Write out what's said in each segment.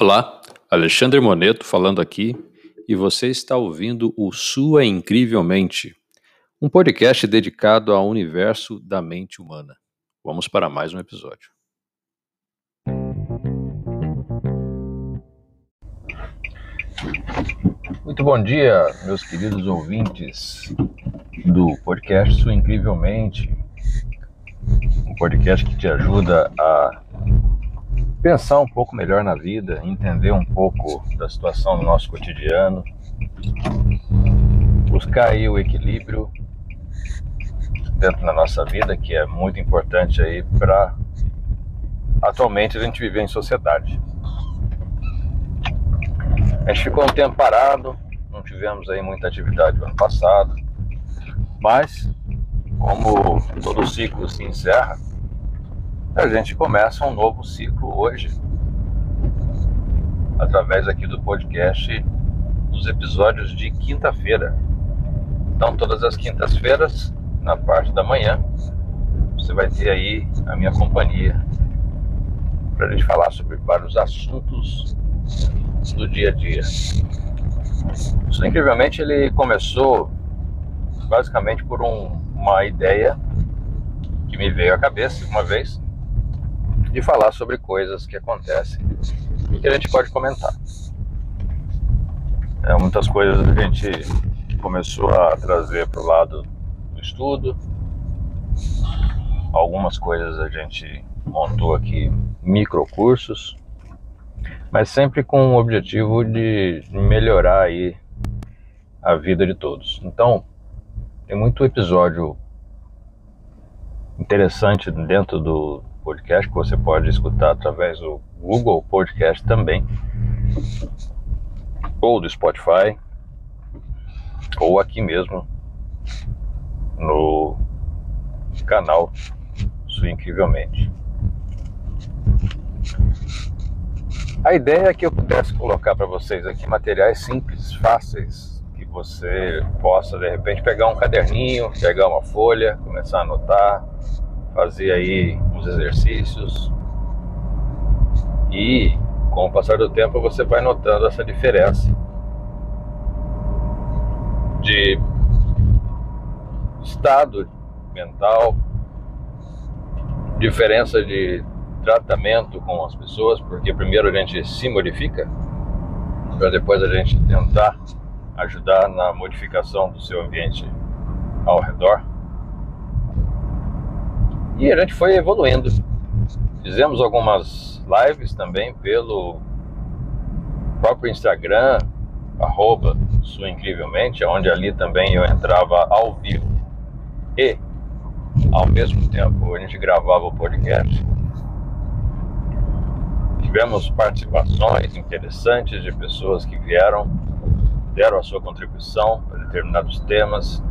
Olá, Alexandre Moneto falando aqui e você está ouvindo o Sua Incrivelmente, um podcast dedicado ao universo da mente humana. Vamos para mais um episódio. Muito bom dia, meus queridos ouvintes do podcast Sua Incrivelmente, um podcast que te ajuda a pensar um pouco melhor na vida, entender um pouco da situação do nosso cotidiano, buscar aí o equilíbrio dentro da nossa vida, que é muito importante aí para atualmente a gente viver em sociedade. A gente ficou um tempo parado, não tivemos aí muita atividade no ano passado, mas como todo ciclo se encerra, a gente começa um novo ciclo hoje, através aqui do podcast, nos episódios de quinta-feira. Então, todas as quintas-feiras, na parte da manhã, você vai ter aí a minha companhia para a gente falar sobre vários assuntos do dia a dia. Isso, incrivelmente, ele começou basicamente por um, uma ideia que me veio à cabeça uma vez de falar sobre coisas que acontecem e que a gente pode comentar. É, muitas coisas a gente começou a trazer para o lado do estudo, algumas coisas a gente montou aqui microcursos, mas sempre com o objetivo de melhorar aí a vida de todos. Então, tem muito episódio interessante dentro do, podcast que você pode escutar através do Google Podcast também, ou do Spotify, ou aqui mesmo no canal Sua Incrivelmente. A ideia é que eu pudesse colocar para vocês aqui materiais simples, fáceis, que você possa de repente pegar um caderninho, pegar uma folha, começar a anotar, fazer aí uns exercícios e com o passar do tempo você vai notando essa diferença de estado mental, diferença de tratamento com as pessoas, porque primeiro a gente se modifica para depois a gente tentar ajudar na modificação do seu ambiente ao redor. E a gente foi evoluindo. Fizemos algumas lives também pelo próprio Instagram, arroba sua incrivelmente, onde ali também eu entrava ao vivo e ao mesmo tempo a gente gravava o podcast. Tivemos participações interessantes de pessoas que vieram, deram a sua contribuição para determinados temas.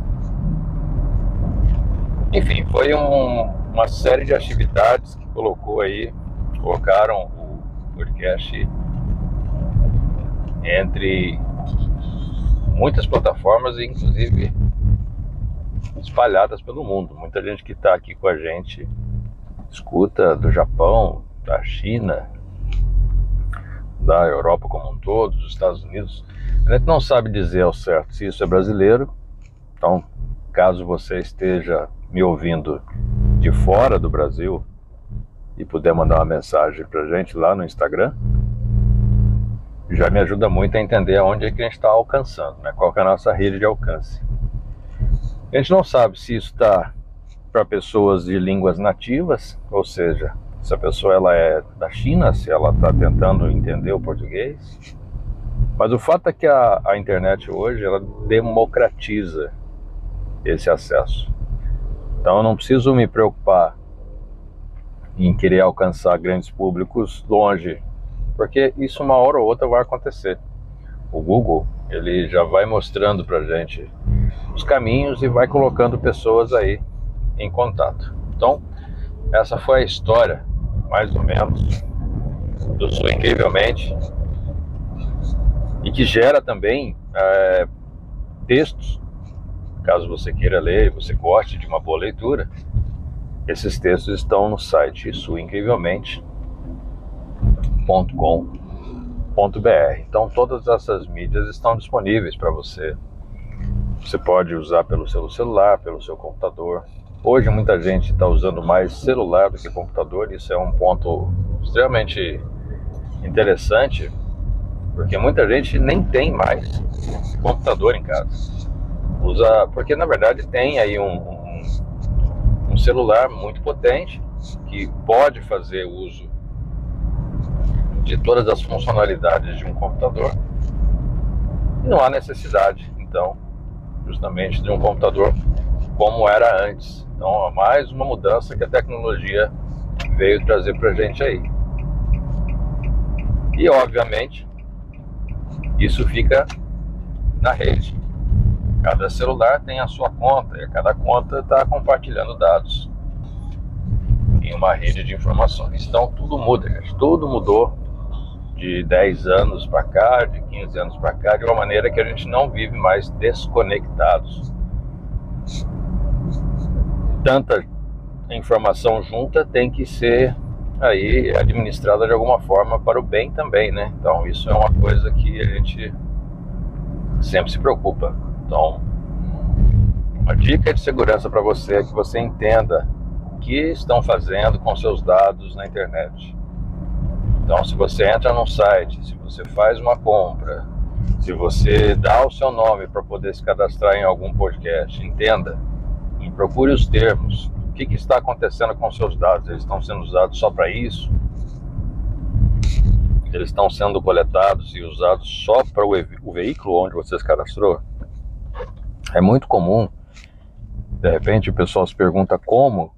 Enfim, foi um, uma série de atividades que colocou aí, colocaram o podcast entre muitas plataformas, inclusive espalhadas pelo mundo. Muita gente que está aqui com a gente escuta do Japão, da China, da Europa como um todo, dos Estados Unidos. A gente não sabe dizer ao certo se isso é brasileiro. Então, caso você esteja me ouvindo de fora do Brasil e puder mandar uma mensagem para gente lá no Instagram, já me ajuda muito a entender aonde é que a gente está alcançando, né? qual é a nossa rede de alcance. A gente não sabe se isso está para pessoas de línguas nativas, ou seja, se a pessoa ela é da China, se ela está tentando entender o português. Mas o fato é que a, a internet hoje ela democratiza esse acesso. Então eu não preciso me preocupar em querer alcançar grandes públicos longe, porque isso uma hora ou outra vai acontecer. O Google ele já vai mostrando para gente os caminhos e vai colocando pessoas aí em contato. Então essa foi a história, mais ou menos, do Sul Incrivelmente e que gera também é, textos Caso você queira ler e você goste de uma boa leitura, esses textos estão no site suincrivelmente.com.br. Então todas essas mídias estão disponíveis para você. Você pode usar pelo seu celular, pelo seu computador. Hoje muita gente está usando mais celular do que computador. Isso é um ponto extremamente interessante, porque muita gente nem tem mais computador em casa. Usa, porque na verdade tem aí um, um, um celular muito potente que pode fazer uso de todas as funcionalidades de um computador. Não há necessidade, então, justamente de um computador como era antes. Então, mais uma mudança que a tecnologia veio trazer para a gente aí. E, obviamente, isso fica na rede. Cada celular tem a sua conta e cada conta está compartilhando dados em uma rede de informações. Então tudo muda, gente. Tudo mudou de 10 anos para cá, de 15 anos para cá, de uma maneira que a gente não vive mais desconectados. Tanta informação junta tem que ser aí administrada de alguma forma para o bem também, né? Então isso é uma coisa que a gente sempre se preocupa. Então, uma dica de segurança para você é que você entenda o que estão fazendo com seus dados na internet. Então, se você entra num site, se você faz uma compra, se você dá o seu nome para poder se cadastrar em algum podcast, entenda e procure os termos. O que, que está acontecendo com seus dados? Eles estão sendo usados só para isso? Eles estão sendo coletados e usados só para o, o veículo onde você se cadastrou? É muito comum, de repente, o pessoal se pergunta como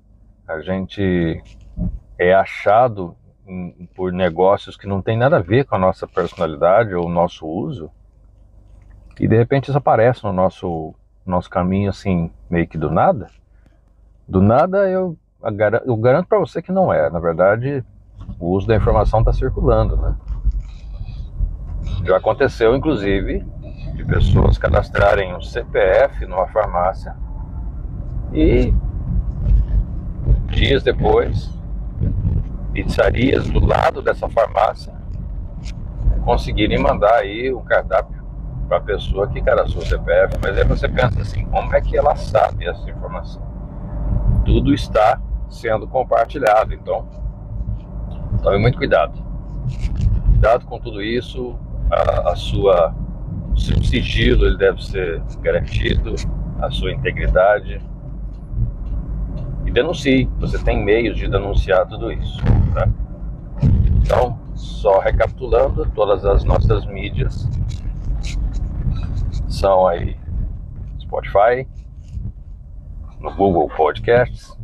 a gente é achado por negócios que não tem nada a ver com a nossa personalidade ou o nosso uso, e de repente isso aparece no nosso, nosso caminho assim, meio que do nada. Do nada eu, eu garanto para você que não é. Na verdade, o uso da informação está circulando, né? Já aconteceu, inclusive, de pessoas cadastrarem um CPF numa farmácia e dias depois pizzarias do lado dessa farmácia conseguirem mandar aí o cardápio para a pessoa que cadastrou o CPF. Mas aí você pensa assim, como é que ela sabe essa informação? Tudo está sendo compartilhado, então tome muito cuidado. Cuidado com tudo isso, a, a sua seu sigilo ele deve ser garantido, a sua integridade, e denuncie. Você tem meios de denunciar tudo isso. Tá? Então, só recapitulando, todas as nossas mídias são aí Spotify, no Google Podcasts,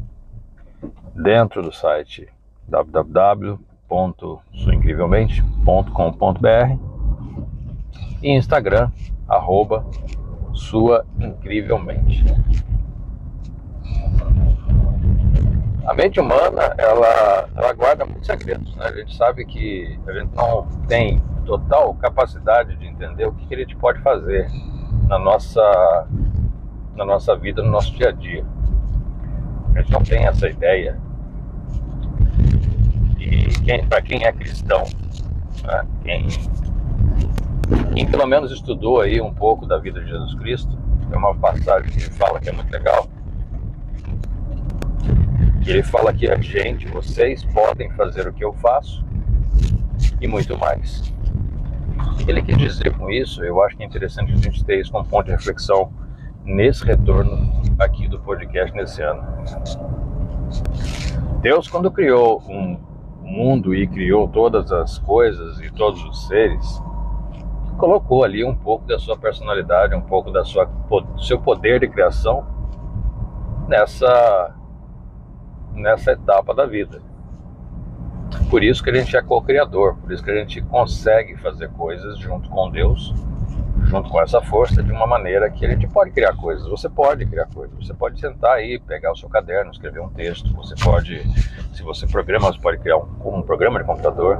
dentro do site www.suincrivelmente.com.br e Instagram, arroba sua incrivelmente. a mente humana ela, ela guarda muitos segredos. Né? A gente sabe que a gente não tem total capacidade de entender o que, que a gente pode fazer na nossa, na nossa vida, no nosso dia a dia. A gente não tem essa ideia. E para quem é cristão, né? quem, quem pelo menos estudou aí um pouco da vida de Jesus Cristo, tem uma passagem que fala que é muito legal ele fala que a gente, vocês podem fazer o que eu faço e muito mais. Ele quer dizer com isso? Eu acho que é interessante a gente ter isso como ponto de reflexão nesse retorno aqui do podcast nesse ano. Deus, quando criou um mundo e criou todas as coisas e todos os seres, colocou ali um pouco da sua personalidade, um pouco da sua, do seu poder de criação nessa nessa etapa da vida. Por isso que a gente é co-criador, por isso que a gente consegue fazer coisas junto com Deus, junto com essa força, de uma maneira que a gente pode criar coisas. Você pode criar coisas, você pode sentar aí, pegar o seu caderno, escrever um texto, você pode, se você programa, você pode criar um, um programa de computador.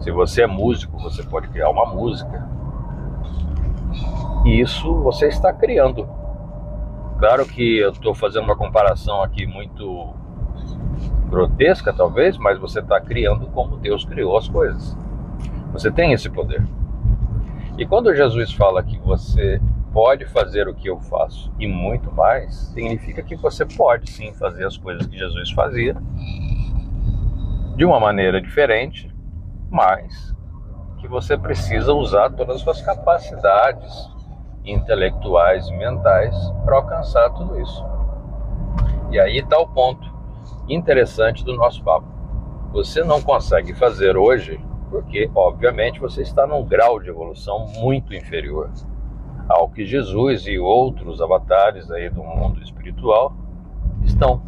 Se você é músico, você pode criar uma música. E isso você está criando. Claro que eu estou fazendo uma comparação aqui muito grotesca talvez, mas você está criando como Deus criou as coisas. Você tem esse poder. E quando Jesus fala que você pode fazer o que eu faço e muito mais, significa que você pode sim fazer as coisas que Jesus fazia de uma maneira diferente, mas que você precisa usar todas as suas capacidades intelectuais e mentais para alcançar tudo isso. E aí está o ponto interessante do nosso papo. Você não consegue fazer hoje porque, obviamente, você está num grau de evolução muito inferior ao que Jesus e outros avatares aí do mundo espiritual estão.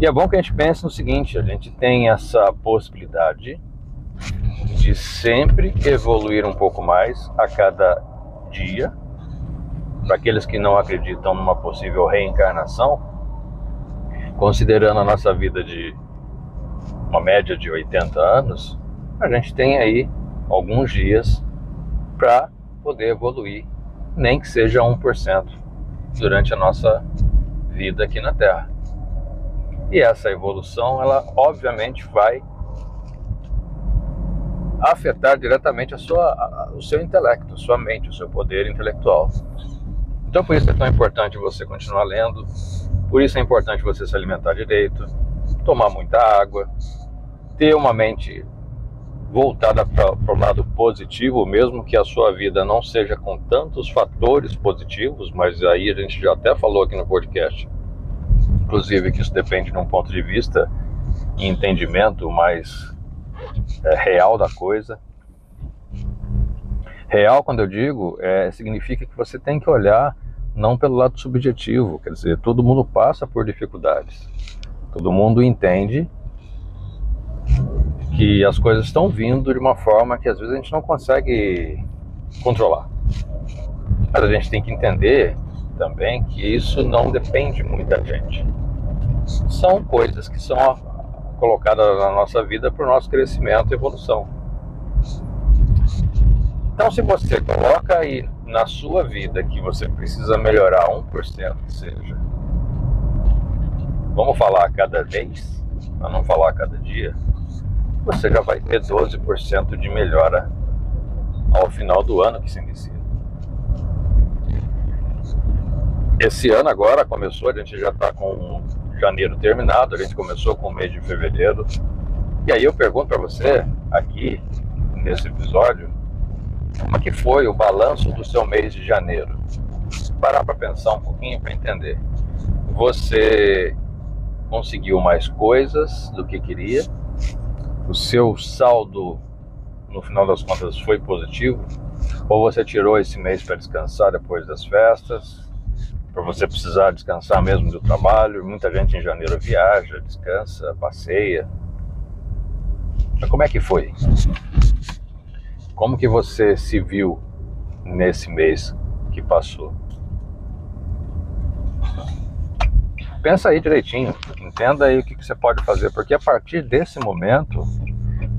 E é bom que a gente pense no seguinte: a gente tem essa possibilidade de sempre evoluir um pouco mais a cada dia. Para aqueles que não acreditam numa possível reencarnação, considerando a nossa vida de uma média de 80 anos, a gente tem aí alguns dias para poder evoluir, nem que seja 1% durante a nossa vida aqui na Terra. E essa evolução, ela obviamente vai afetar diretamente a sua, a, o seu intelecto, a sua mente, o seu poder intelectual. Então, por isso é tão importante você continuar lendo, por isso é importante você se alimentar direito, tomar muita água, ter uma mente voltada para o lado positivo, mesmo que a sua vida não seja com tantos fatores positivos, mas aí a gente já até falou aqui no podcast, inclusive que isso depende de um ponto de vista e entendimento mais real da coisa. Real, quando eu digo, é, significa que você tem que olhar não pelo lado subjetivo, quer dizer, todo mundo passa por dificuldades, todo mundo entende que as coisas estão vindo de uma forma que às vezes a gente não consegue controlar. Mas a gente tem que entender também que isso não depende muito da gente. São coisas que são colocadas na nossa vida para o nosso crescimento e evolução. Então, se você coloca aí na sua vida que você precisa melhorar 1%, seja, vamos falar a cada vez, para não falar a cada dia, você já vai ter 12% de melhora ao final do ano que se inicia. Esse ano agora começou, a gente já está com janeiro terminado, a gente começou com o mês de fevereiro. E aí eu pergunto para você, aqui nesse episódio, como é que foi o balanço do seu mês de janeiro? Parar para pensar um pouquinho para entender. Você conseguiu mais coisas do que queria? o seu saldo no final das contas foi positivo? Ou você tirou esse mês para descansar depois das festas? Para você precisar descansar mesmo do trabalho? Muita gente em janeiro viaja, descansa, passeia. Mas como é que foi? Como que você se viu nesse mês que passou? pensa aí direitinho, entenda aí o que, que você pode fazer, porque a partir desse momento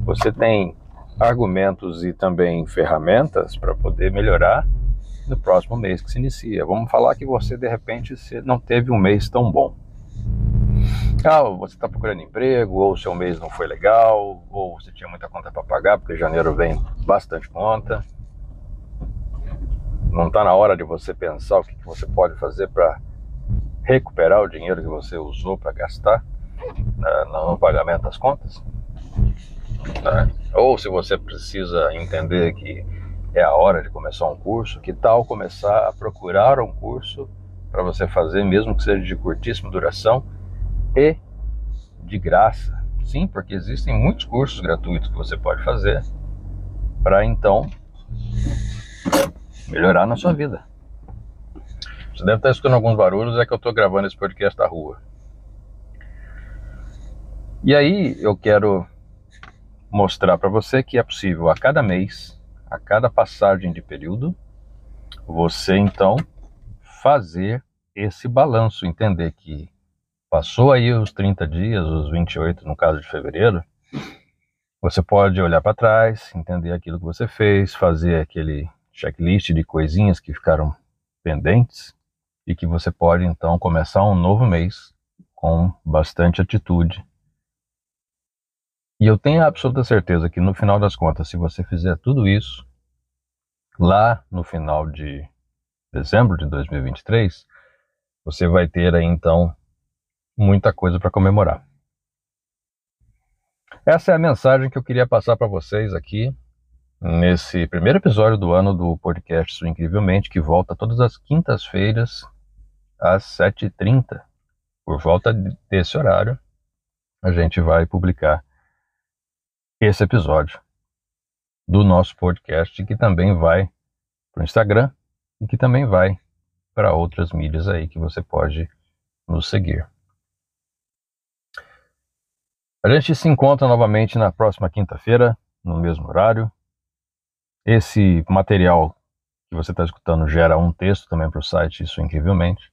você tem argumentos e também ferramentas para poder melhorar no próximo mês que se inicia. Vamos falar que você de repente não teve um mês tão bom. Ah, você está procurando emprego, ou seu mês não foi legal, ou você tinha muita conta para pagar, porque janeiro vem bastante conta. Não está na hora de você pensar o que, que você pode fazer para recuperar o dinheiro que você usou para gastar né, no pagamento das contas. Né? Ou se você precisa entender que é a hora de começar um curso, que tal começar a procurar um curso para você fazer, mesmo que seja de curtíssima duração e de graça. Sim, porque existem muitos cursos gratuitos que você pode fazer para então melhorar na sua vida. Você deve estar escutando alguns barulhos, é que eu estou gravando esse podcast da rua. E aí eu quero mostrar para você que é possível a cada mês, a cada passagem de período, você então fazer esse balanço, entender que passou aí os 30 dias, os 28 no caso de fevereiro, você pode olhar para trás, entender aquilo que você fez, fazer aquele checklist de coisinhas que ficaram pendentes e que você pode então começar um novo mês com bastante atitude E eu tenho absoluta certeza que no final das contas, se você fizer tudo isso, lá no final de dezembro de 2023, você vai ter aí então muita coisa para comemorar. Essa é a mensagem que eu queria passar para vocês aqui nesse primeiro episódio do ano do podcast Incrivelmente, que volta todas as quintas-feiras às 7h30. Por volta desse horário, a gente vai publicar esse episódio do nosso podcast, que também vai para o Instagram e que também vai para outras mídias aí que você pode nos seguir. A gente se encontra novamente na próxima quinta-feira, no mesmo horário. Esse material que você está escutando gera um texto também para o site, isso incrivelmente.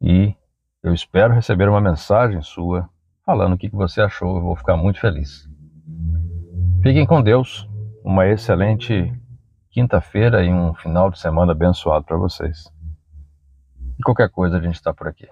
E eu espero receber uma mensagem sua falando o que você achou, eu vou ficar muito feliz. Fiquem com Deus, uma excelente quinta-feira e um final de semana abençoado para vocês. E qualquer coisa a gente está por aqui.